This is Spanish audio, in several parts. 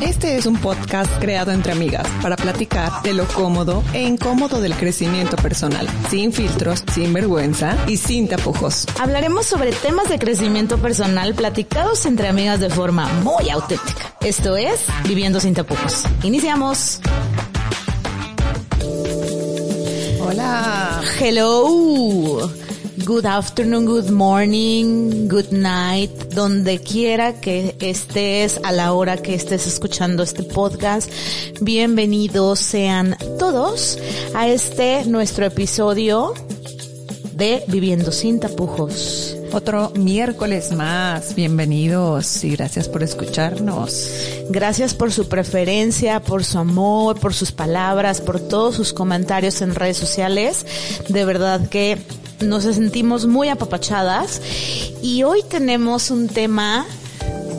Este es un podcast creado entre amigas para platicar de lo cómodo e incómodo del crecimiento personal, sin filtros, sin vergüenza y sin tapujos. Hablaremos sobre temas de crecimiento personal platicados entre amigas de forma muy auténtica. Esto es Viviendo sin tapujos. Iniciamos. Hola. Hello. Good afternoon, good morning, good night, donde quiera que estés a la hora que estés escuchando este podcast. Bienvenidos sean todos a este nuestro episodio de Viviendo sin tapujos. Otro miércoles más. Bienvenidos y gracias por escucharnos. Gracias por su preferencia, por su amor, por sus palabras, por todos sus comentarios en redes sociales. De verdad que nos sentimos muy apapachadas y hoy tenemos un tema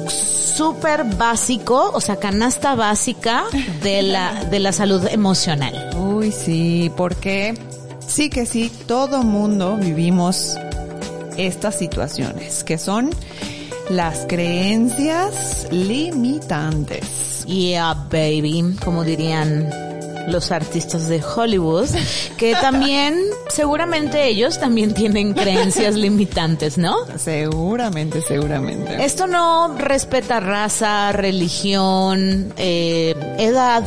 súper básico, o sea, canasta básica de la, de la salud emocional. Uy, sí, porque sí que sí, todo mundo vivimos estas situaciones, que son las creencias limitantes. Yeah, baby, como dirían los artistas de Hollywood, que también, seguramente ellos también tienen creencias limitantes, ¿no? Seguramente, seguramente. Esto no respeta raza, religión, eh, edad,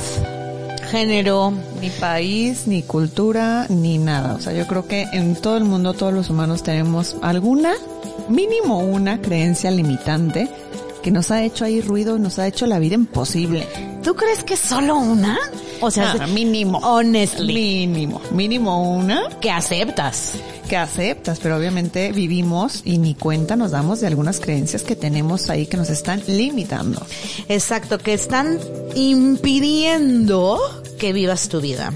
género. Ni país, ni cultura, ni nada. O sea, yo creo que en todo el mundo todos los humanos tenemos alguna, mínimo una creencia limitante que nos ha hecho ahí ruido nos ha hecho la vida imposible. ¿Tú crees que solo una? O sea, ah, mínimo. Honestly. Mínimo. Mínimo una. Que aceptas. Que aceptas, pero obviamente vivimos y ni cuenta nos damos de algunas creencias que tenemos ahí que nos están limitando. Exacto, que están impidiendo que vivas tu vida.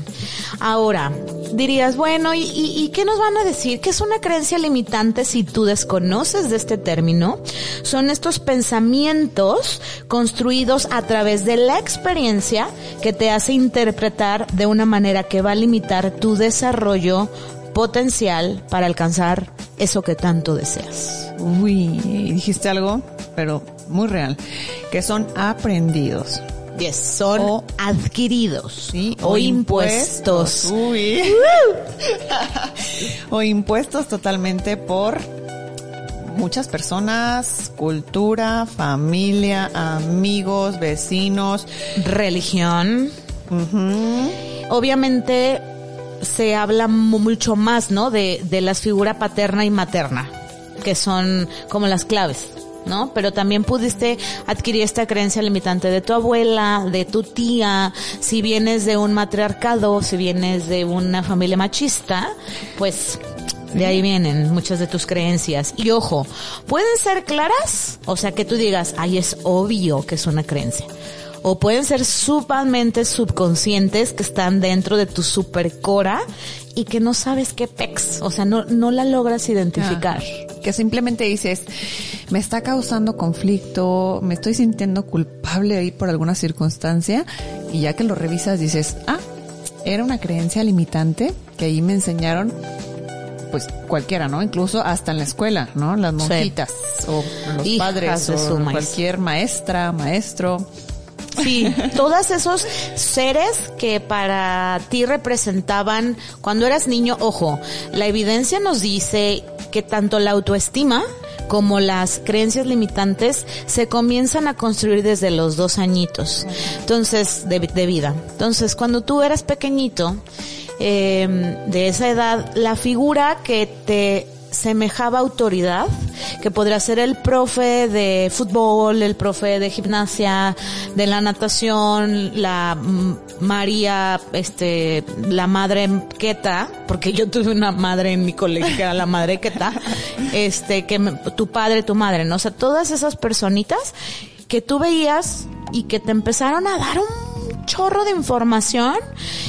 Ahora, dirías, bueno, ¿y, ¿y, qué nos van a decir? ¿Qué es una creencia limitante si tú desconoces de este término? Son estos pensamientos construidos a través de la experiencia que te hace interpretar de una manera que va a limitar tu desarrollo potencial para alcanzar eso que tanto deseas. Uy, dijiste algo, pero muy real, que son aprendidos son adquiridos o, impuestos. o impuestos totalmente por muchas personas, cultura, familia, amigos, vecinos, religión. Obviamente se habla mucho más, ¿no? De, de las figuras paterna y materna, que son como las claves. ¿No? Pero también pudiste adquirir esta creencia limitante de tu abuela, de tu tía, si vienes de un matriarcado, si vienes de una familia machista, pues de ahí vienen muchas de tus creencias. Y ojo, pueden ser claras, o sea que tú digas, ay, es obvio que es una creencia. O pueden ser sumamente subconscientes que están dentro de tu supercora y que no sabes qué pex, o sea, no, no la logras identificar. que simplemente dices, me está causando conflicto, me estoy sintiendo culpable ahí por alguna circunstancia y ya que lo revisas dices, ah, era una creencia limitante que ahí me enseñaron pues cualquiera, ¿no? Incluso hasta en la escuela, ¿no? Las monjitas o los padres o cualquier maestra, maestro. Sí, todos esos seres que para ti representaban cuando eras niño, ojo, la evidencia nos dice que tanto la autoestima como las creencias limitantes se comienzan a construir desde los dos añitos. Entonces, de, vida. Entonces, cuando tú eras pequeñito, eh, de esa edad, la figura que te semejaba autoridad, que podría ser el profe de fútbol, el profe de gimnasia, de la natación, la María, este, la madre Queta, porque yo tuve una madre en mi colegio que era la madre Queta, este, que tu padre, tu madre, ¿no? O sea, todas esas personitas que tú veías y que te empezaron a dar un chorro de información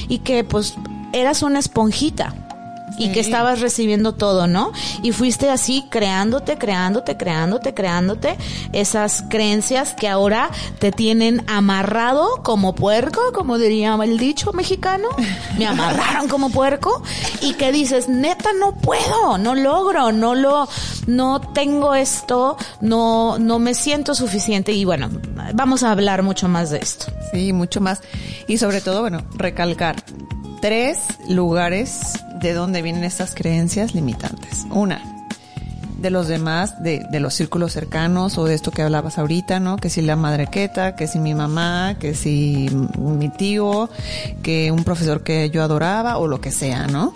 y que pues eras una esponjita y que estabas recibiendo todo, ¿no? Y fuiste así creándote, creándote, creándote, creándote esas creencias que ahora te tienen amarrado como puerco, como diría el dicho mexicano. Me amarraron como puerco y que dices, neta, no puedo, no logro, no lo, no tengo esto, no, no me siento suficiente y bueno, vamos a hablar mucho más de esto. Sí, mucho más. Y sobre todo, bueno, recalcar tres lugares de donde vienen estas creencias limitantes. Una, de los demás, de, de, los círculos cercanos o de esto que hablabas ahorita, ¿no? Que si la madre queta, que si mi mamá, que si mi tío, que un profesor que yo adoraba o lo que sea, ¿no?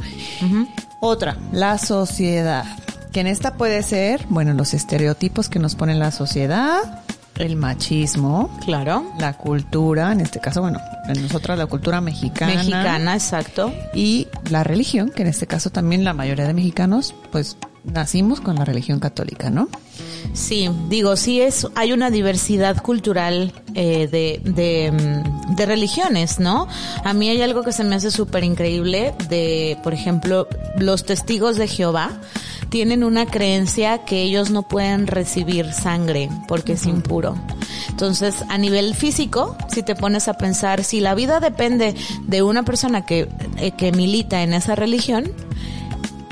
Otra, la sociedad. Que en esta puede ser, bueno, los estereotipos que nos pone la sociedad, el machismo. Claro. La cultura, en este caso, bueno, en nosotros la cultura mexicana. Mexicana, exacto. Y la religión, que en este caso también la mayoría de mexicanos, pues nacimos con la religión católica, ¿no? Sí, digo, sí es, hay una diversidad cultural eh, de, de, mm, de, religiones, ¿no? A mí hay algo que se me hace súper increíble de, por ejemplo, los testigos de Jehová tienen una creencia que ellos no pueden recibir sangre porque es impuro. Entonces, a nivel físico, si te pones a pensar, si la vida depende de una persona que, eh, que milita en esa religión,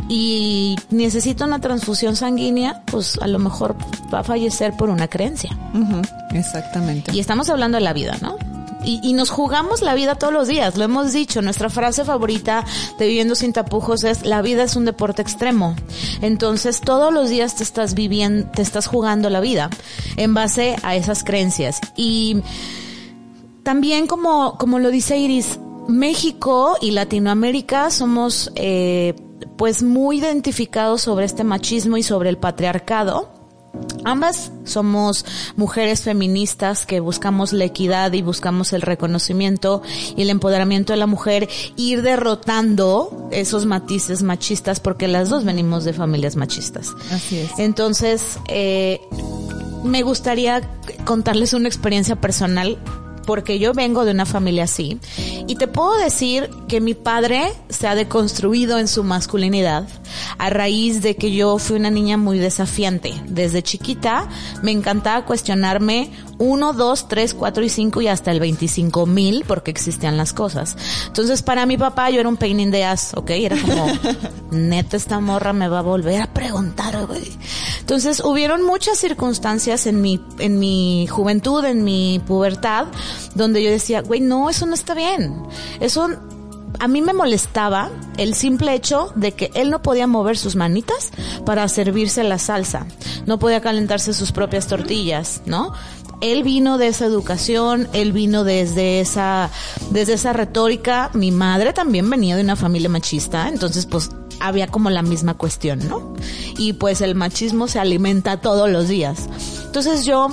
y necesita una transfusión sanguínea, pues a lo mejor va a fallecer por una creencia. Exactamente. Y estamos hablando de la vida, ¿no? Y, y, nos jugamos la vida todos los días, lo hemos dicho, nuestra frase favorita de Viviendo sin tapujos es la vida es un deporte extremo. Entonces todos los días te estás viviendo, te estás jugando la vida en base a esas creencias. Y también como, como lo dice Iris, México y Latinoamérica somos eh, pues muy identificados sobre este machismo y sobre el patriarcado. Ambas somos mujeres feministas que buscamos la equidad y buscamos el reconocimiento y el empoderamiento de la mujer, ir derrotando esos matices machistas porque las dos venimos de familias machistas. Así es. Entonces, eh, me gustaría contarles una experiencia personal porque yo vengo de una familia así. Y te puedo decir que mi padre se ha deconstruido en su masculinidad a raíz de que yo fui una niña muy desafiante. Desde chiquita me encantaba cuestionarme uno, dos, tres, cuatro y cinco y hasta el 25 mil porque existían las cosas. Entonces para mi papá yo era un pain in the ass, ¿ok? Era como, neta esta morra me va a volver a preguntar, güey. Entonces hubieron muchas circunstancias en mi, en mi juventud, en mi pubertad, donde yo decía, güey, no, eso no está bien. Eso a mí me molestaba el simple hecho de que él no podía mover sus manitas para servirse la salsa, no podía calentarse sus propias tortillas, ¿no? Él vino de esa educación, él vino desde esa, desde esa retórica. Mi madre también venía de una familia machista, entonces pues había como la misma cuestión, ¿no? Y pues el machismo se alimenta todos los días. Entonces yo,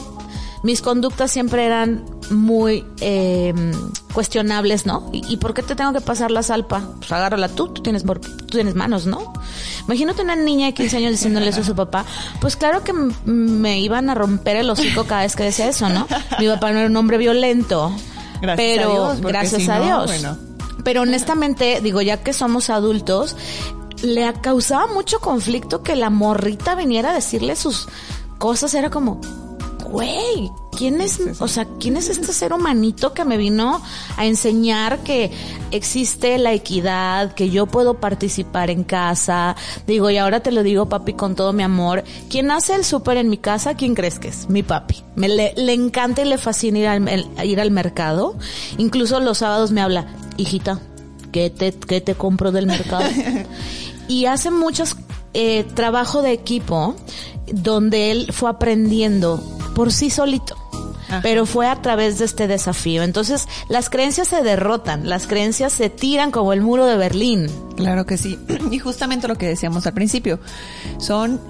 mis conductas siempre eran muy eh, cuestionables, ¿no? ¿Y, por qué te tengo que pasar la salpa? Pues agárrala tú, tú tienes, tú tienes manos, ¿no? Imagínate una niña de 15 años diciéndole eso a su papá. Pues claro que me iban a romper el hocico cada vez que decía eso, ¿no? Mi papá no era un hombre violento. Gracias pero a Dios, gracias si a no, Dios. bueno. Pero honestamente, digo, ya que somos adultos, le causaba mucho conflicto que la morrita viniera a decirle sus cosas. Era como, güey, ¿quién es, o sea, quién es este ser humanito que me vino a enseñar que existe la equidad, que yo puedo participar en casa? Digo, y ahora te lo digo, papi, con todo mi amor. ¿Quién hace el súper en mi casa? ¿Quién crees que es? Mi papi. Me le, le encanta y le fascina ir al, el- ir al mercado. Incluso los sábados me habla, hijita, ¿qué te, qué te compro del mercado? y hace muchos eh, trabajo de equipo donde él fue aprendiendo por sí solito. Ajá. Pero fue a través de este desafío. Entonces, las creencias se derrotan, las creencias se tiran como el muro de Berlín. Claro que sí. Y justamente lo que decíamos al principio, son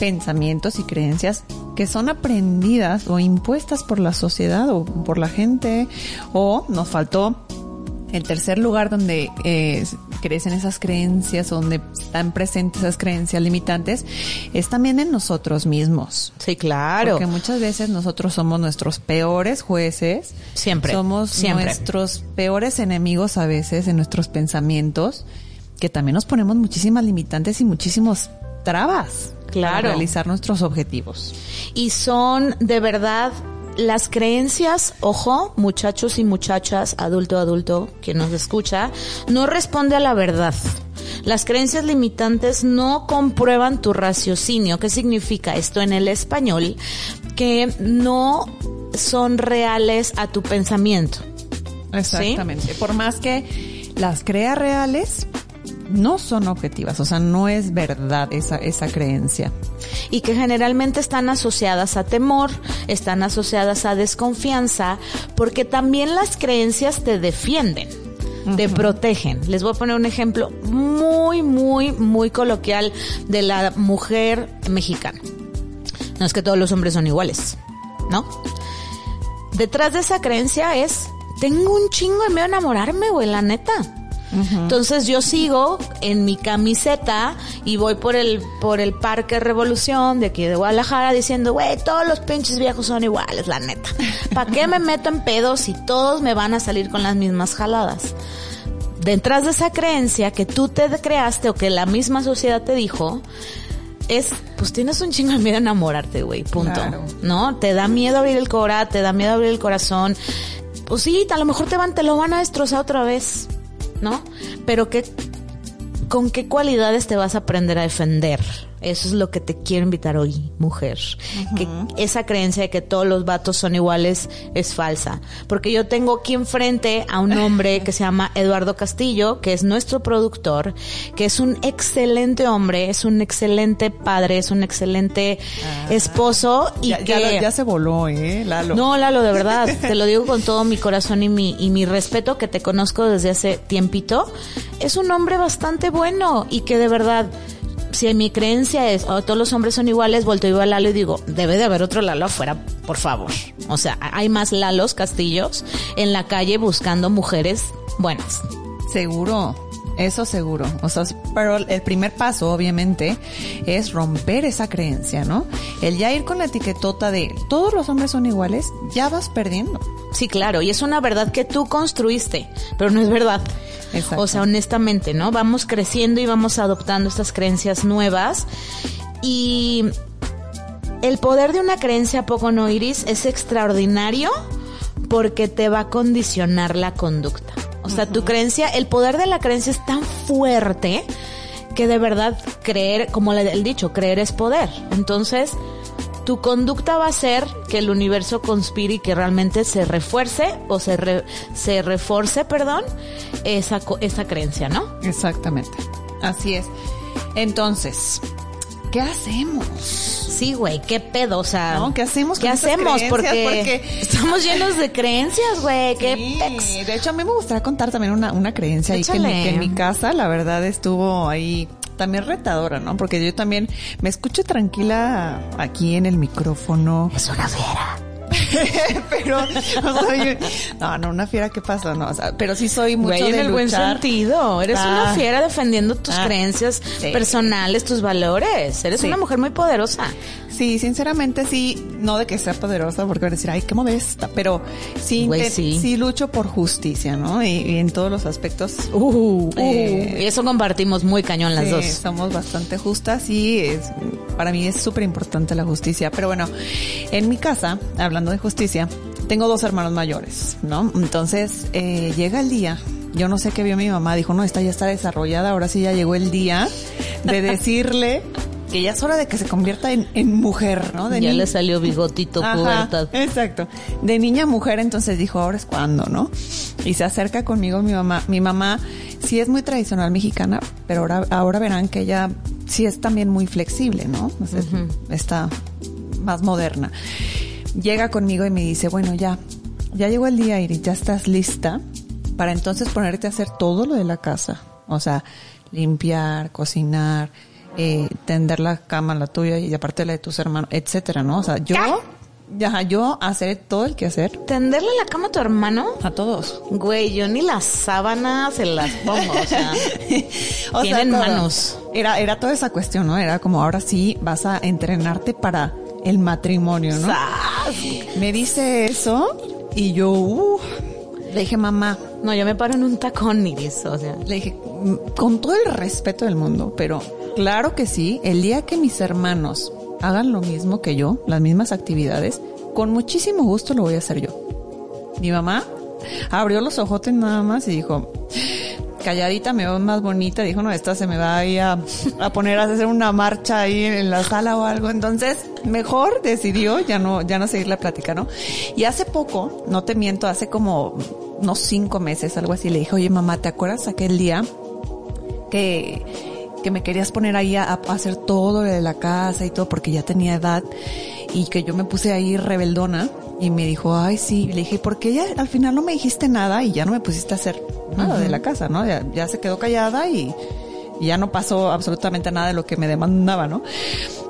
pensamientos y creencias que son aprendidas o impuestas por la sociedad o por la gente o nos faltó el tercer lugar donde eh, crecen esas creencias, donde están presentes esas creencias limitantes, es también en nosotros mismos. Sí, claro. Porque muchas veces nosotros somos nuestros peores jueces. Siempre, Somos siempre. nuestros peores enemigos a veces en nuestros pensamientos. que también nos ponemos muchísimas limitantes y muchísimos trabas Claro. para realizar nuestros objetivos. Y son de verdad las creencias, ojo, muchachos y muchachas, adulto, adulto, que nos escucha, no responde a la verdad. Las creencias limitantes no comprueban tu raciocinio. ¿Qué significa esto en el español? Que no son reales a tu pensamiento. Exactamente. Por más que las crea reales, no son objetivas, o sea, no es verdad esa, esa creencia. y que generalmente están asociadas a temor, están asociadas a desconfianza, porque también las creencias te defienden, te protegen. Les voy a poner un ejemplo muy, muy, muy coloquial de la mujer mexicana. No es que todos los hombres son iguales, ¿no? Detrás de esa creencia es, tengo un chingo de miedo a enamorarme, güey, la neta. Entonces yo sigo en mi camiseta y voy por el por el Parque Revolución de aquí de Guadalajara diciendo, güey, todos los pinches viejos son iguales, la neta. ¿Para qué me meto en pedos si todos me van a salir con las mismas jaladas? Detrás de esa creencia que tú te creaste o que la misma sociedad te dijo, es, pues tienes un chingo de miedo a enamorarte, güey, punto. Claro. ¿No? Te da miedo abrir el cora, te da miedo abrir el corazón. Pues sí, a lo mejor te van, te lo van a destrozar otra vez, ¿no? Pero qué, con qué cualidades te vas a aprender a defender. Eso es lo que te quiero invitar hoy, mujer. Que esa creencia de que todos los vatos son iguales es falsa. Porque yo tengo aquí enfrente a un hombre que se llama Eduardo Castillo, que es nuestro productor, que es un excelente hombre, es un excelente padre, es un excelente esposo y ya, que... ya se voló, ¿eh, Lalo? No, Lalo, de verdad, te lo digo con todo mi corazón y mi, y mi respeto, que te conozco desde hace tiempito. Es un hombre bastante bueno y que de verdad, si mi creencia es, oh, todos los hombres son iguales, volteo a Lalo y digo, debe de haber otro Lalo afuera, por favor. O sea, hay más Lalos Castillos en la calle buscando mujeres buenas. Seguro, eso seguro. O sea, pero el primer paso, obviamente, es romper esa creencia, ¿no? El ya ir con la etiquetota de todos los hombres son iguales, ya vas perdiendo. Sí, claro, y es una verdad que tú construiste, pero no es verdad. Exacto. O sea, honestamente, ¿no? Vamos creciendo y vamos adoptando estas creencias nuevas y el poder de una creencia poco no iris es extraordinario porque te va a condicionar la conducta. O sea, tu creencia, el poder de la creencia es tan fuerte que de verdad creer, como el dicho, creer es poder. Entonces, tu conducta va a ser que el universo conspire y que realmente se refuerce o se, re- se reforce, perdón, esa, esa creencia, ¿no? Exactamente. Así es. Entonces, ¿qué hacemos? Sí, güey, qué pedo, o sea. No, ¿qué hacemos ¿Qué con hacemos? Porque, Porque- estamos llenos de creencias, güey, qué pex. Sí, de hecho a mí me gustaría contar también una, una creencia ahí que en, mi- Échale. que en mi casa la verdad estuvo ahí también retadora, ¿no? Porque yo también me escucho tranquila aquí en el micrófono. Es una fiera. pero o sea, yo- no, no, una fiera qué pasa, no, o sea, pero sí soy mucho Güey, en el buen sentido. Eres una Ah. fiera defendiendo tus Ah, creencias sí. personales, tus valores. Eres Sí. una mujer muy poderosa. Sí, sinceramente sí, no de que sea poderosa porque van a decir, ay, qué modesta, pero sí, inte- sí. sí lucho por justicia, ¿no? Y, y en todos los aspectos. Uh, Eh, y eso compartimos muy cañón las Sí, dos. somos bastante justas y es, para mí es súper importante la justicia. Pero bueno, en mi casa, hablando de justicia, tengo dos hermanos mayores, ¿no? Entonces, eh, llega el día, yo no sé qué vio mi mamá, dijo, no, esta ya está desarrollada, ahora sí ya llegó el día de decirle que ya es hora de que se convierta en, en mujer, ¿no? De ya le salió bigotito, pubertad. Exacto. De niña a mujer, entonces dijo, ahora es cuando, ¿no? Y se acerca conmigo mi mamá. Mi mamá sí es muy tradicional mexicana, pero ahora, ahora verán que ella sí es también muy flexible, ¿no? O sea, Está más moderna. Llega conmigo y me dice, bueno, ya, ya llegó el día, Iris, ya estás lista para entonces ponerte a hacer todo lo de la casa. O sea, limpiar, cocinar, eh, tender la cama, la tuya y aparte la de tus hermanos, etcétera, ¿no? O sea, yo, ya, yo hacer todo el que hacer ¿Tenderle la cama a tu hermano? a todos. Güey, yo ni las sábanas se las pongo, o sea. O Tienen todo. manos. Era, era toda esa cuestión, ¿no? Era como ahora sí vas a entrenarte para el matrimonio, ¿no? Me dice eso y yo, uh, le dije, mamá, No, yo me paro en un tacón, Iris, o sea. Le dije, "Mm, con todo el respeto del mundo, pero claro que sí, el día que mis hermanos hagan lo mismo que yo, las mismas actividades, con muchísimo gusto lo voy a hacer yo. Mi mamá abrió los ojotes nada más y dijo, calladita me veo más bonita, dijo, no, esta se me va ahí a, a poner a hacer una marcha ahí en la sala o algo, entonces mejor decidió ya no, ya no seguir la plática, ¿no? Y hace poco, no te miento, hace como unos cinco meses, algo así, le dije, oye mamá, ¿te acuerdas aquel día que, que me querías poner ahí a, a hacer todo lo de la casa y todo porque ya tenía edad y que yo me puse ahí rebeldona y me dijo, ay sí, y le dije, ¿por qué ya al final no me dijiste nada y ya no me pusiste a hacer nada de la casa, ¿no? Ya, ya se quedó callada y, y ya no pasó absolutamente nada de lo que me demandaba, ¿no?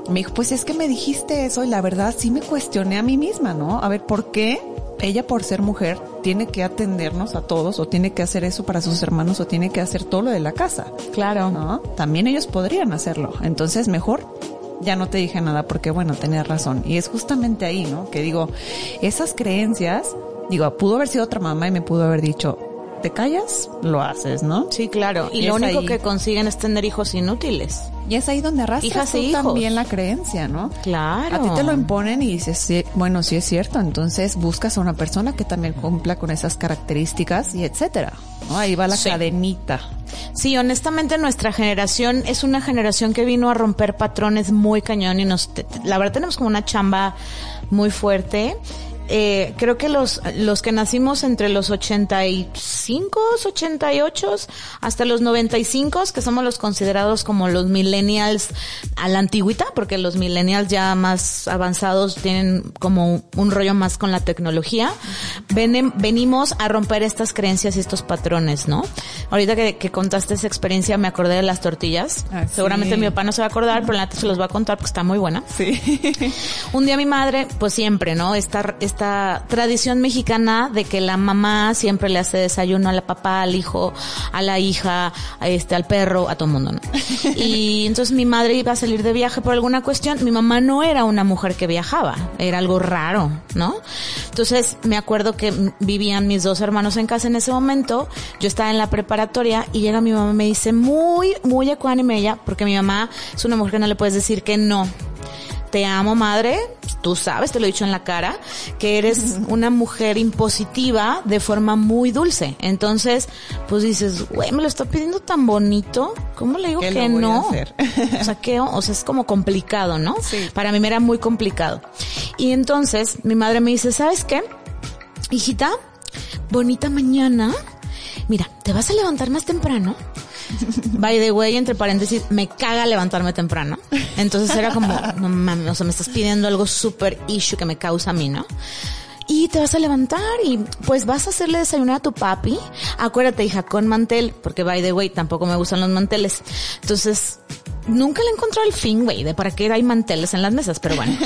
Me dijo, pues es que me dijiste eso y la verdad sí me cuestioné a mí misma, ¿no? A ver, ¿por qué ella por ser mujer tiene que atendernos a todos o tiene que hacer eso para sus hermanos o tiene que hacer todo lo de la casa? Claro. ¿No? También ellos podrían hacerlo. Entonces, mejor ya no te dije nada porque, bueno, tenías razón. Y es justamente ahí, ¿no? Que digo, esas creencias, digo, pudo haber sido otra mamá y me pudo haber dicho, te callas, lo haces, ¿no? Sí, claro. Y, Y lo único ahí. que consiguen es tener hijos inútiles. Y es ahí donde arrastras tú e hijos. también la creencia, ¿no? Claro. A ti te lo imponen y dices, sí, bueno, sí es cierto. Entonces buscas a una persona que también cumpla con esas características y etcétera. ¿no? Ahí va la Sí. cadenita. Sí, honestamente nuestra generación es una generación que vino a romper patrones muy cañón y nos, la verdad tenemos como una chamba muy fuerte. Eh, creo que los, los que nacimos entre los 85, 88 hasta los 95, que somos los considerados como los millennials a la antigüita, porque los millennials ya más avanzados tienen como un rollo más con la tecnología, Venen- venimos a romper estas creencias y estos patrones, ¿no? Ahorita que, que contaste esa experiencia me acordé de las tortillas. Ah, sí. Seguramente mi papá no se va a acordar, pero la neta se los va a contar porque está muy buena. Sí. Un día mi madre, pues siempre, ¿no? Esta, esta tradición mexicana de que la mamá siempre le hace desayuno a la papá, al hijo, a la hija, a este, al perro, a todo el mundo, ¿no? Y entonces mi madre iba a salir de viaje por alguna cuestión. Mi mamá no era una mujer que viajaba, era algo raro, ¿no? Entonces me acuerdo que vivían mis dos hermanos en casa en ese momento. Yo estaba en la preparatoria y llega mi mamá y me dice muy, muy ecuánime ella, porque mi mamá es una mujer que no le puedes decir que no te amo madre, tú sabes, te lo he dicho en la cara, que eres una mujer impositiva de forma muy dulce. Entonces, pues dices, güey, me lo está pidiendo tan bonito, ¿cómo le digo ¿Qué que no? O sea, que, o sea, es como complicado, ¿no? Sí. Para mí me era muy complicado. Y entonces mi madre me dice, ¿sabes qué? Hijita, bonita mañana. Mira, te vas a levantar más temprano. By the way, entre paréntesis, me caga levantarme temprano. Entonces era como, no mames, o sea, me estás pidiendo algo súper issue que me causa a mí, ¿no? Y te vas a levantar y pues vas a hacerle desayunar a tu papi. Acuérdate, hija, con mantel, porque by the way, tampoco me gustan los manteles. Entonces, nunca le encontró el fin, güey, de para qué hay manteles en las mesas, pero bueno.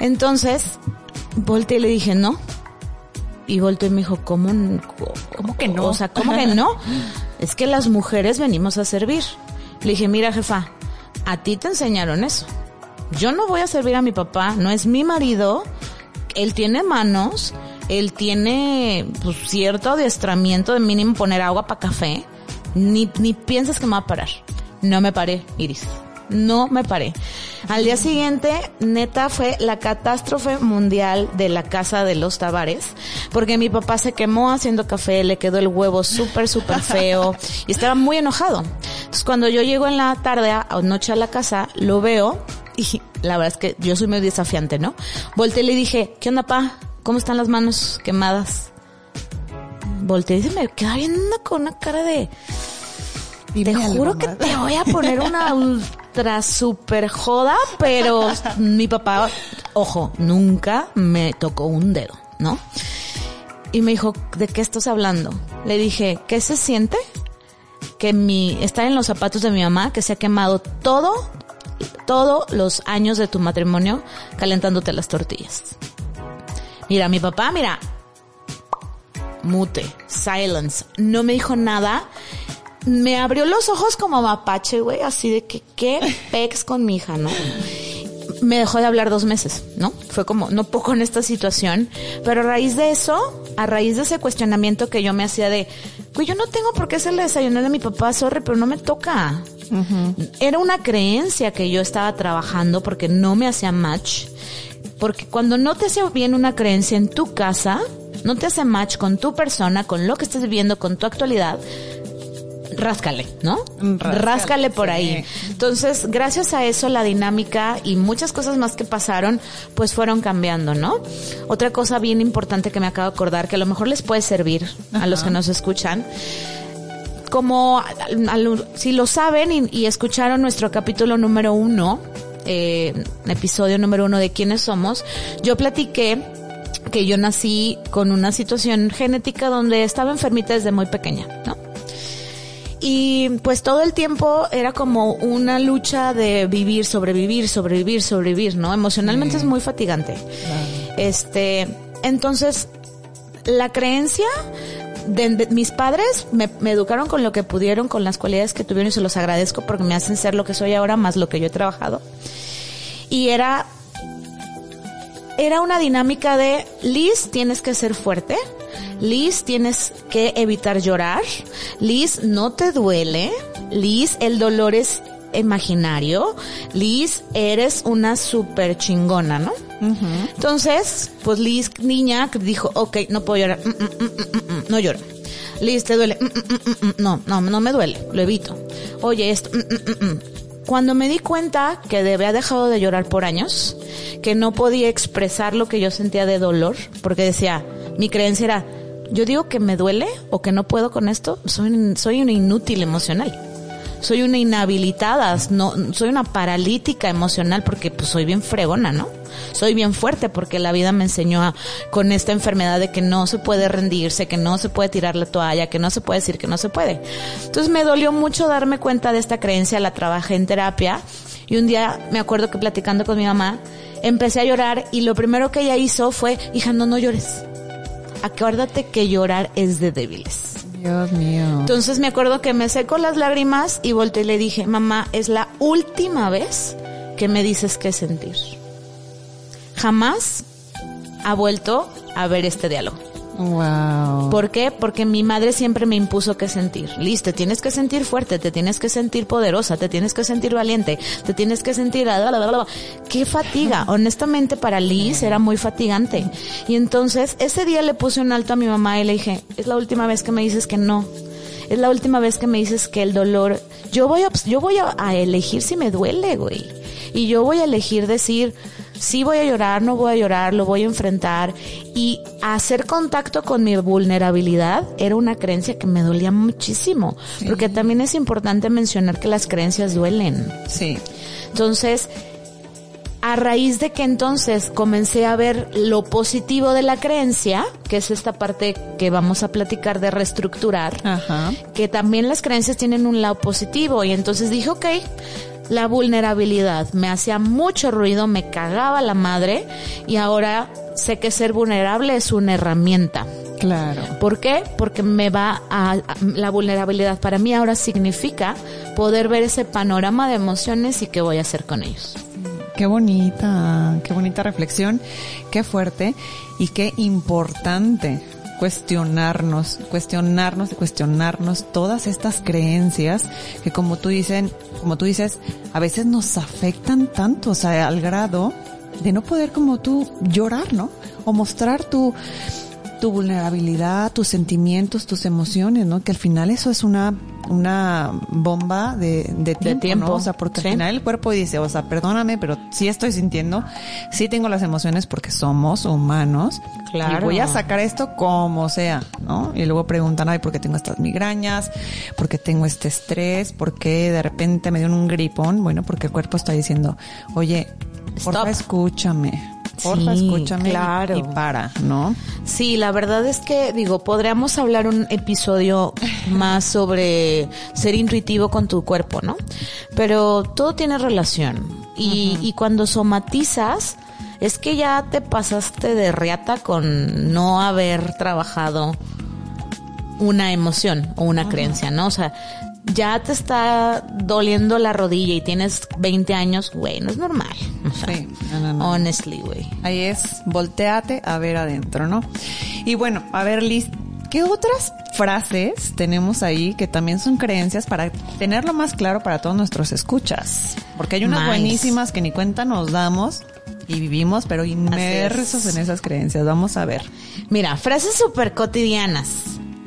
Entonces, volteé y le dije, no. Y volteó y me dijo, ¿cómo, ¿Cómo que no? O sea, ¿cómo que no? Es que las mujeres venimos a servir. Le dije, mira, jefa, a ti te enseñaron eso. Yo no voy a servir a mi papá, no es mi marido. Él tiene manos, él tiene pues, cierto adiestramiento de mínimo poner agua para café. Ni, ni piensas que me va a parar. No me paré, Iris. No me paré. Al día siguiente, neta, fue la catástrofe mundial de la casa de los Tavares, porque mi papá se quemó haciendo café, le quedó el huevo súper, súper feo y estaba muy enojado. Entonces, cuando yo llego en la tarde, a noche a la casa, lo veo y la verdad es que yo soy muy desafiante, ¿no? Volteé y le dije, ¿qué onda, pa? ¿Cómo están las manos quemadas? Volteé y se me queda viendo con una cara de... Te Dime juro que te voy a poner una ultra super joda, pero mi papá, ojo, nunca me tocó un dedo, ¿no? Y me dijo, ¿de qué estás hablando? Le dije, ¿qué se siente? Que mi, estar en los zapatos de mi mamá, que se ha quemado todo, todos los años de tu matrimonio calentándote las tortillas. Mira, mi papá, mira, mute, silence, no me dijo nada. Me abrió los ojos como mapache, güey, así de que qué pex con mi hija, ¿no? Me dejó de hablar dos meses, ¿no? Fue como, no poco en esta situación, pero a raíz de eso, a raíz de ese cuestionamiento que yo me hacía de, güey, yo no tengo por qué hacerle desayunar a mi papá, sorry, pero no me toca. Era una creencia que yo estaba trabajando porque no me hacía match. Porque cuando no te hace bien una creencia en tu casa, no te hace match con tu persona, con lo que estás viviendo, con tu actualidad, ráscale, ¿no? Ráscale, por ahí. Entonces, gracias a eso, la dinámica y muchas cosas más que pasaron, pues fueron cambiando, ¿no? Otra cosa bien importante que me acabo de acordar, que a lo mejor les puede servir a los que nos escuchan, como si lo saben y, escucharon nuestro capítulo número uno, eh, episodio número uno de quiénes somos, yo platiqué que yo nací con una situación genética donde estaba enfermita desde muy pequeña, ¿no? Y pues todo el tiempo era como una lucha de vivir, sobrevivir, sobrevivir, sobrevivir, ¿no? Emocionalmente es muy fatigante. Este, entonces, la creencia de, mis padres me, me, educaron con lo que pudieron, con las cualidades que tuvieron y se los agradezco porque me hacen ser lo que soy ahora, más lo que yo he trabajado. Y era, era una dinámica de, Liz, tienes que ser fuerte, Liz, tienes que evitar llorar. Liz, no te duele. Liz, el dolor es imaginario. Liz, eres una super chingona, ¿no? Entonces, pues Liz, niña, dijo, ok, no puedo llorar. Mm, mm, mm, no lloro. Liz, ¿te duele? no, no, no me duele. Lo evito. Oye, esto. Cuando me di cuenta que había dejado de llorar por años, que no podía expresar lo que yo sentía de dolor, porque decía, mi creencia era, yo digo que me duele o que no puedo con esto, soy, soy una inútil emocional. Soy una inhabilitada, no, soy una paralítica emocional porque pues soy bien fregona, ¿no? Soy bien fuerte porque la vida me enseñó a, con esta enfermedad de que no se puede rendirse, que no se puede tirar la toalla, que no se puede decir que no se puede. Entonces me dolió mucho darme cuenta de esta creencia, la trabajé en terapia y un día me acuerdo que platicando con mi mamá, empecé a llorar y lo primero que ella hizo fue, hija, no, no llores acuérdate que llorar es de débiles. Dios mío. Entonces me acuerdo que me secó las lágrimas y volteé y le dije, mamá, es la última vez que me dices qué sentir. Jamás ha vuelto a ver este diálogo. Wow. ¿Por qué? Porque mi madre siempre me impuso que sentir. Listo, te tienes que sentir fuerte, te tienes que sentir poderosa, te tienes que sentir valiente, te tienes que sentir... ¡Qué fatiga! Honestamente para Liz era muy fatigante. Y entonces ese día le puse un alto a mi mamá y le dije, es la última vez que me dices que no. Es la última vez que me dices que el dolor... Yo voy a, yo voy a elegir si me duele, güey. Y yo voy a elegir decir sí voy a llorar, no voy a llorar, lo voy a enfrentar. Y hacer contacto con mi vulnerabilidad era una creencia que me dolía muchísimo. Porque también es importante mencionar que las creencias duelen. Sí. Entonces, a raíz de que entonces comencé a ver lo positivo de la creencia, que es esta parte que vamos a platicar de reestructurar, que también las creencias tienen un lado positivo y entonces dije, ok, la vulnerabilidad. Me hacía mucho ruido, me cagaba la madre y ahora sé que ser vulnerable es una herramienta. Claro. ¿Por qué? Porque me va a, la vulnerabilidad para mí ahora significa poder ver ese panorama de emociones y qué voy a hacer con ellos. Qué bonita, qué bonita reflexión, qué fuerte y qué importante cuestionarnos, cuestionarnos y cuestionarnos todas estas creencias que como tú dicen, como tú dices, a veces nos afectan tanto, o sea, al grado de no poder como tú llorar, ¿no? O mostrar tu, tu vulnerabilidad, tus sentimientos, tus emociones, ¿no? Que al final eso es una, una bomba de, de tiempo, ¿no? O sea, porque al final el cuerpo dice, o sea, perdóname, pero sí estoy sintiendo, sí tengo las emociones porque somos humanos. Claro. Y voy a sacar esto como sea, ¿no? Y luego preguntan, ay, ¿por qué tengo estas migrañas? ¿Por qué tengo este estrés? ¿Por qué de repente me dio un gripón? Bueno, porque el cuerpo está diciendo, oye, porfa, escúchame porfa, escúchame claro. y para, ¿no? Sí, la verdad es que, digo, podríamos hablar un episodio más sobre ser intuitivo con tu cuerpo, ¿no? Pero todo tiene relación. Y, y cuando somatizas, es que ya te pasaste de reata con no haber trabajado una emoción o una creencia, ¿no? O sea, ya te está doliendo la rodilla y tienes 20 años, güey, no es normal. sí, honestly, güey. Ahí es, volteate a ver adentro, ¿no? Y bueno, a ver, Liz, ¿Qué otras frases tenemos ahí que también son creencias para tenerlo más claro para todos nuestros escuchas? Porque hay unas Nice. buenísimas que ni cuenta nos damos y vivimos, pero inmersos en esas creencias. Vamos a ver. Mira, frases súper cotidianas.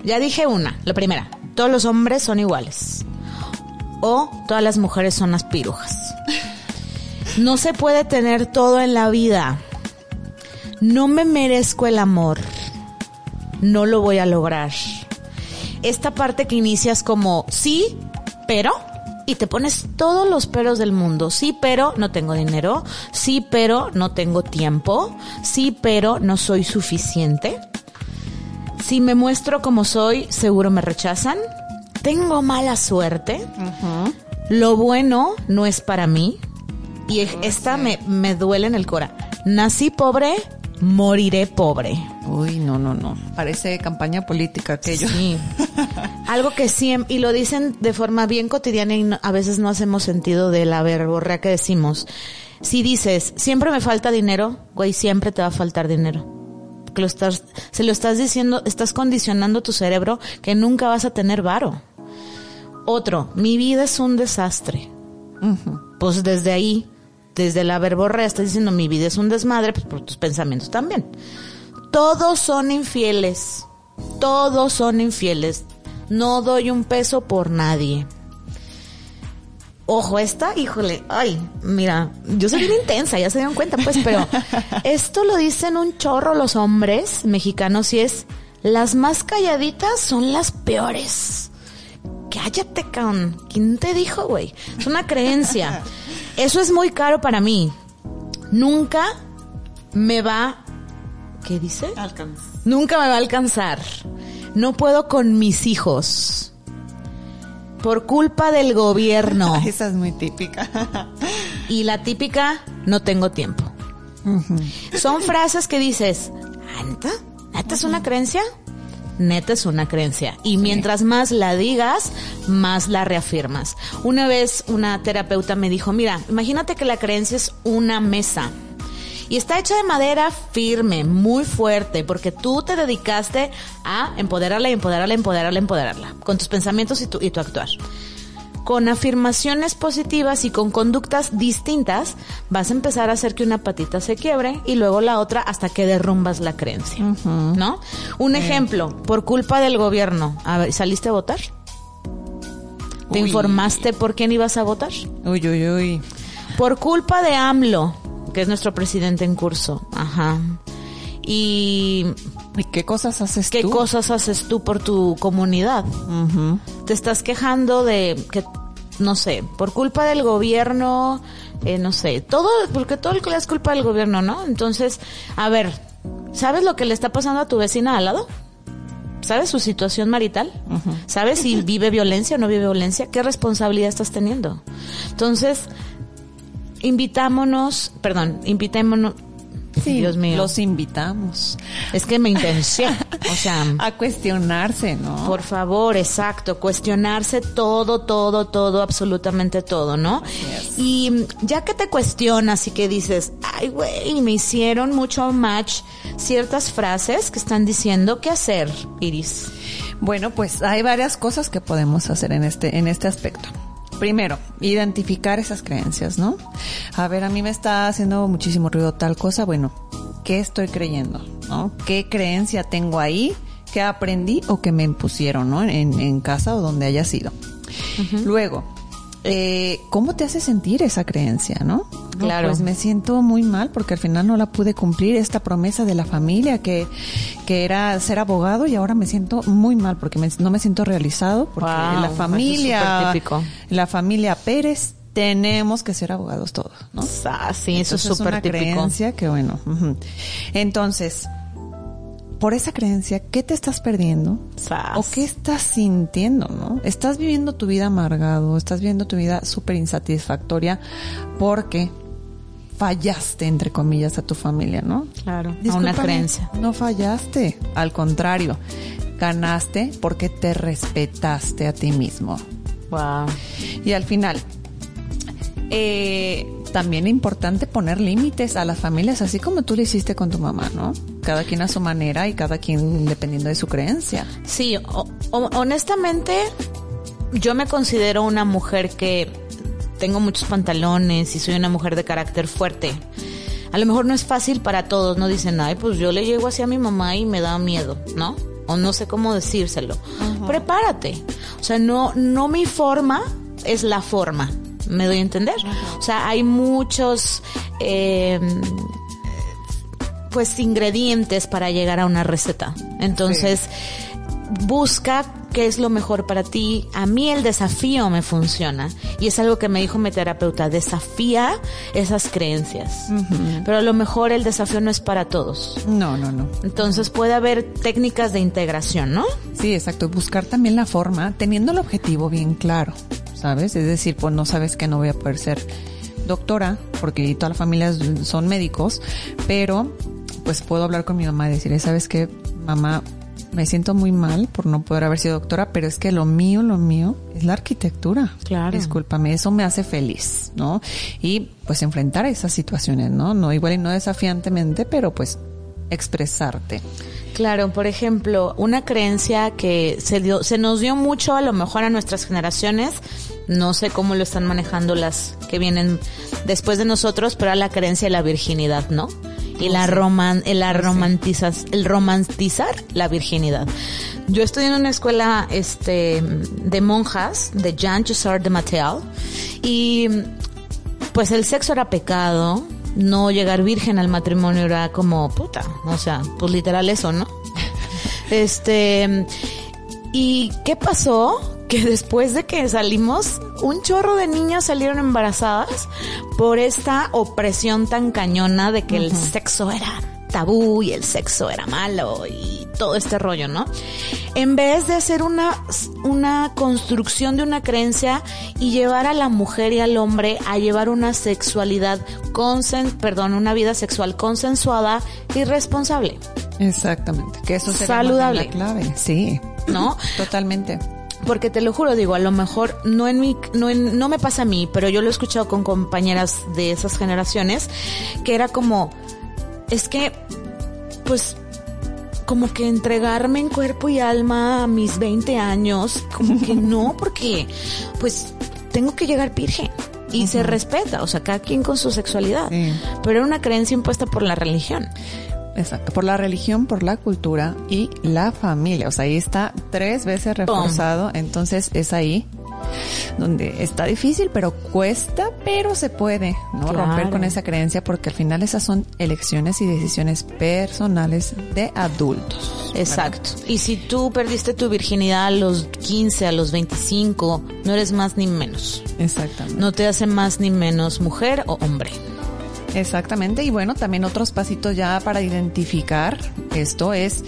Ya dije una, la primera. Todos los hombres son iguales. O todas las mujeres son las pirujas. No se puede tener todo en la vida. No me merezco el amor. No lo voy a lograr. Esta parte que inicias como sí, pero y te pones todos los peros del mundo. Sí, pero no tengo dinero. Sí, pero no tengo tiempo. Sí, pero no soy suficiente. Si me muestro como soy, seguro me rechazan. Tengo mala suerte. Lo bueno no es para mí. Y esta me, me duele en el cora. Nací pobre, moriré pobre. Uy, no, no, no. Parece campaña política aquello. Sí. Algo que siempre, y lo dicen de forma bien cotidiana y no- a veces no hacemos sentido de la verborrea que decimos. Si dices, siempre me falta dinero, güey, siempre te va a faltar dinero. Lo estás, se lo estás diciendo, estás condicionando tu cerebro que nunca vas a tener varo. Otro, mi vida es un desastre. Pues desde ahí, desde la verborrea, estás diciendo mi vida es un desmadre, pues por tus pensamientos también. Todos son infieles. Todos son infieles. No doy un peso por nadie. Ojo, esta, híjole, ay, mira, yo soy bien intensa, ya se dieron cuenta, pues, pero esto lo dicen un chorro los hombres mexicanos y es, las más calladitas son las peores. Cállate, cabrón. ¿Quién te dijo, güey? Es una creencia. Eso es muy caro para mí. Nunca me va... ¿Qué dice? Nunca me va a alcanzar. No puedo con mis hijos. Por culpa del gobierno. Esa es muy típica. Y la típica, no tengo tiempo. Son frases que dices, "¿Ah, ¿neta? ¿Neta es una creencia? Neta es una creencia. Y mientras más la digas, más la reafirmas. Una vez una terapeuta me dijo, mira, imagínate que la creencia es una mesa. Y está hecha de madera firme, muy fuerte, porque tú te dedicaste a empoderarla, empoderarla, empoderarla, empoderarla, con tus pensamientos y tu, y tu actuar. Con afirmaciones positivas y con conductas distintas, vas a empezar a hacer que una patita se quiebre y luego la otra hasta que derrumbas la creencia. ¿No? Un ejemplo, por culpa del gobierno, a ver, ¿saliste a votar? ¿Te Uy. informaste por quién ibas a votar? Uy, uy, uy. Por culpa de AMLO, que es nuestro presidente en curso. Ajá. Y ¿Y qué cosas haces qué tú? cosas haces tú por tu comunidad. Te estás quejando de que, no sé, por culpa del gobierno, eh, no sé, todo, porque todo el es culpa del gobierno, ¿no? Entonces, a ver, ¿sabes lo que le está pasando a tu vecina al lado? ¿Sabes su situación marital? ¿Sabes si vive violencia o no vive violencia? ¿Qué responsabilidad estás teniendo? Entonces, invitámonos, perdón, invitémonos, Sí, Dios mío, Los invitamos es que me intencié, o sea, a cuestionarse, ¿no? por favor, exacto, cuestionarse todo, todo, todo, absolutamente todo, ¿no? Y ya que te cuestionas y que dices, ay, güey, me hicieron mucho match ciertas frases que están diciendo qué hacer, Iris. Bueno, pues hay varias cosas que podemos hacer en este, en este aspecto. Primero, identificar esas creencias, ¿no? A ver, a mí me está haciendo muchísimo ruido tal cosa. Bueno, ¿qué estoy creyendo? ¿No? ¿Qué creencia tengo ahí? ¿Qué aprendí o que me impusieron, ¿no? En, en casa o donde haya sido. Luego, eh, ¿cómo te hace sentir esa creencia, no? No, Claro. Pues me siento muy mal porque al final no la pude cumplir esta promesa de la familia que, que era ser abogado y ahora me siento muy mal porque me- no me siento realizado porque Wow, la familia, la familia Pérez tenemos que ser abogados todos, ¿no? Ah, sí, eso es súper una típico. creencia que bueno. Entonces, por esa creencia, ¿qué te estás perdiendo? Sas. ¿O qué estás sintiendo, no? Estás viviendo tu vida amargado, estás viviendo tu vida súper insatisfactoria porque fallaste, entre comillas, a tu familia, ¿no? Claro, a una creencia. No fallaste, al contrario, ganaste porque te respetaste a ti mismo. Wow. Y al final, eh, también es importante poner límites a las familias, así como tú lo hiciste con tu mamá, ¿no? cada quien a su manera y cada quien dependiendo de su creencia. Sí, honestamente, yo me considero una mujer que tengo muchos pantalones y soy una mujer de carácter fuerte. A lo mejor no es fácil para todos, no dicen, ay, pues yo le llego así a mi mamá y me da miedo, ¿no? O no sé cómo decírselo. Prepárate. O sea, no, no mi forma es la forma. ¿Me doy a entender? O sea, hay muchos, eh, pues, ingredientes para llegar a una receta. Entonces, busca qué es lo mejor para ti. A mí el desafío me funciona. Y es algo que me dijo mi terapeuta, desafía esas creencias. Pero a lo mejor el desafío no es para todos. No, no, no. Entonces puede haber técnicas de integración, ¿no? Sí, exacto. Buscar también la forma, teniendo el objetivo bien claro, ¿sabes? Es decir, pues no sabes que no voy a poder ser doctora, porque toda la familia son médicos, pero pues puedo hablar con mi mamá y decirle, ¿sabes qué? Mamá, me siento muy mal por no poder haber sido doctora, pero es que lo mío, lo mío es la arquitectura. Claro. Discúlpame, eso me hace feliz, ¿no? Y pues enfrentar esas situaciones, ¿no? No igual y no desafiantemente, pero pues expresarte. Claro, por ejemplo, una creencia que se dio, se nos dio mucho a lo mejor a nuestras generaciones, no sé cómo lo están manejando las que vienen después de nosotros, pero a la creencia de la virginidad, ¿no? y la roman, el, la romantizas, el romantizar la virginidad. Yo estudié en una escuela este de monjas de Jean Chessard de Mattel y pues el sexo era pecado, no llegar virgen al matrimonio era como puta, o sea, pues literal eso, ¿no? Este ¿y qué pasó? Que después de que salimos, un chorro de niñas salieron embarazadas por esta opresión tan cañona de que el sexo era tabú y el sexo era malo y todo este rollo, ¿no? En vez de hacer una, una construcción de una creencia y llevar a la mujer y al hombre a llevar una sexualidad consen, perdón, una vida sexual consensuada y responsable. Exactamente, que eso sería saludable, la clave. Sí, ¿no? Totalmente. Porque te lo juro, digo, a lo mejor no en mi, no, en, no me pasa a mí, pero yo lo he escuchado con compañeras de esas generaciones, que era como, es que, pues, como que entregarme en cuerpo y alma a mis 20 años, como que no, porque, pues, tengo que llegar virgen. Y se respeta, o sea, cada quien con su sexualidad. Pero era una creencia impuesta por la religión. Exacto, por la religión, por la cultura y la familia. O sea, ahí está tres veces reforzado. Entonces es ahí donde está difícil, pero cuesta, pero se puede, ¿no? Romper con esa creencia porque al final esas son elecciones y decisiones personales de adultos. Exacto. Y si tú perdiste tu virginidad a los 15, a los 25, no eres más ni menos. Exactamente. No te hace más ni menos mujer o hombre. Exactamente, y bueno, también otros pasitos ya para identificar esto es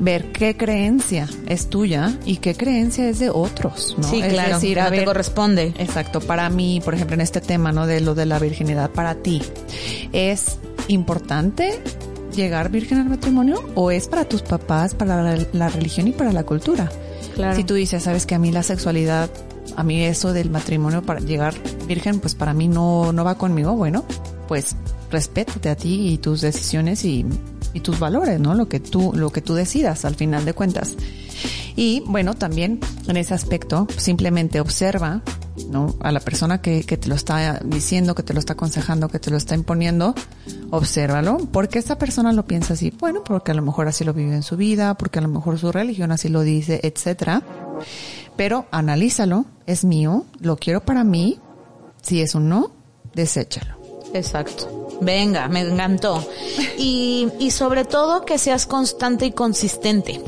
ver qué creencia es tuya y qué creencia es de otros, ¿no? Sí, claro, decir, a te corresponde. Exacto, para mí, por ejemplo, en este tema, ¿no? De lo de la virginidad, para ti, ¿es importante llegar virgen al matrimonio o es para tus papás, para la, la religión y para la cultura? Claro. Si tú dices, sabes que a mí la sexualidad, a mí eso del matrimonio para llegar virgen, pues para mí no, no va conmigo, bueno, pues respétate a ti y tus decisiones y, tus valores, ¿no? Lo que tú, lo que tú decidas al final de cuentas. Y bueno, también en ese aspecto, simplemente observa, ¿no? A la persona que, que te lo está diciendo, que te lo está aconsejando, que te lo está imponiendo, obsérvalo. porque esa persona lo piensa así? Bueno, porque a lo mejor así lo vive en su vida, porque a lo mejor su religión así lo dice, etcétera. Pero analízalo, es mío, lo quiero para mí. Si es un no, deséchalo. Exacto. Venga, me encantó. Y, y sobre todo que seas constante y consistente.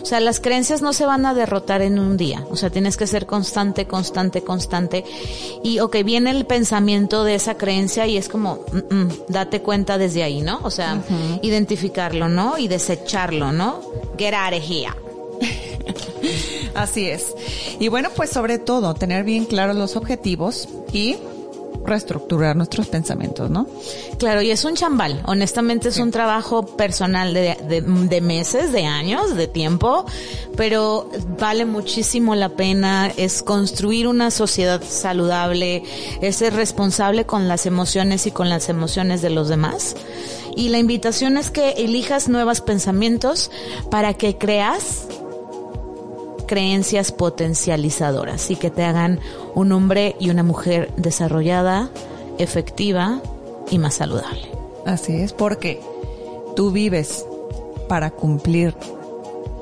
O sea, las creencias no se van a derrotar en un día. O sea, tienes que ser constante, constante, constante. Y, ok, viene el pensamiento de esa creencia y es como, mm, mm, date cuenta desde ahí, ¿no? O sea, identificarlo, ¿no? Y desecharlo, ¿no? Get out of here. Así es. Y bueno, pues sobre todo, tener bien claros los objetivos y reestructurar nuestros pensamientos, ¿no? Claro, y es un chambal. Honestamente es un trabajo personal de, de, meses, de años, de tiempo, pero vale muchísimo la pena. Es construir una sociedad saludable, es ser responsable con las emociones y con las emociones de los demás Y la invitación es que elijas nuevos pensamientos para que creas creencias potencializadoras y que te hagan un hombre y una mujer desarrollada, efectiva y más saludable. Así es, porque tú vives para cumplir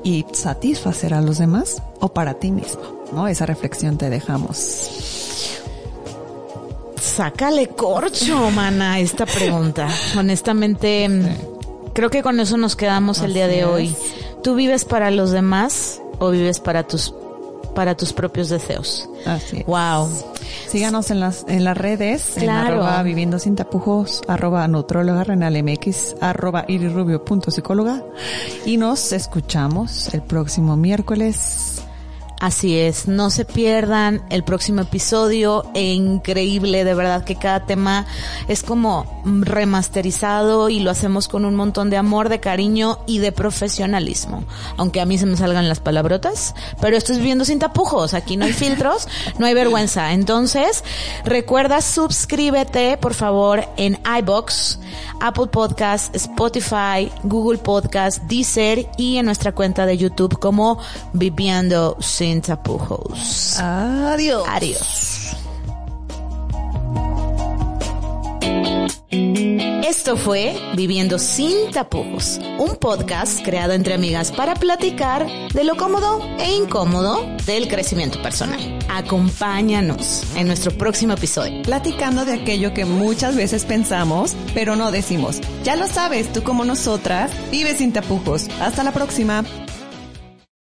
y satisfacer a los demás o para ti mismo, ¿no? Esa reflexión te dejamos. Sácale corcho, mana, esta pregunta. Honestamente, creo que con eso nos quedamos el día de hoy. ¿Tú vives para los demás o vives para tus para tus propios deseos? Así es. Wow. Síganos en las, en las redes, en Claro. arroba viviendo sin tapujos, arroba nutróloga renal mx, arroba irirubio punto psicóloga y nos escuchamos el próximo miércoles. Así es, no se pierdan el próximo episodio, e increíble, de verdad que cada tema es como remasterizado y lo hacemos con un montón de amor, de cariño y de profesionalismo. Aunque a mí se me salgan las palabrotas, pero esto es viviendo sin tapujos, aquí no hay filtros, no hay vergüenza. Entonces, recuerda suscríbete, por favor, en iBox, Apple Podcast, Spotify, Google Podcast, Deezer y en nuestra cuenta de YouTube como Viviendo sin tapujos. Adiós. Adiós. Esto fue Viviendo sin tapujos, un podcast creado entre amigas para platicar de lo cómodo e incómodo del crecimiento personal. Acompáñanos en nuestro próximo episodio. Platicando de aquello que muchas veces pensamos, pero no decimos. Ya lo sabes, tú como nosotras, vive sin tapujos. Hasta la próxima.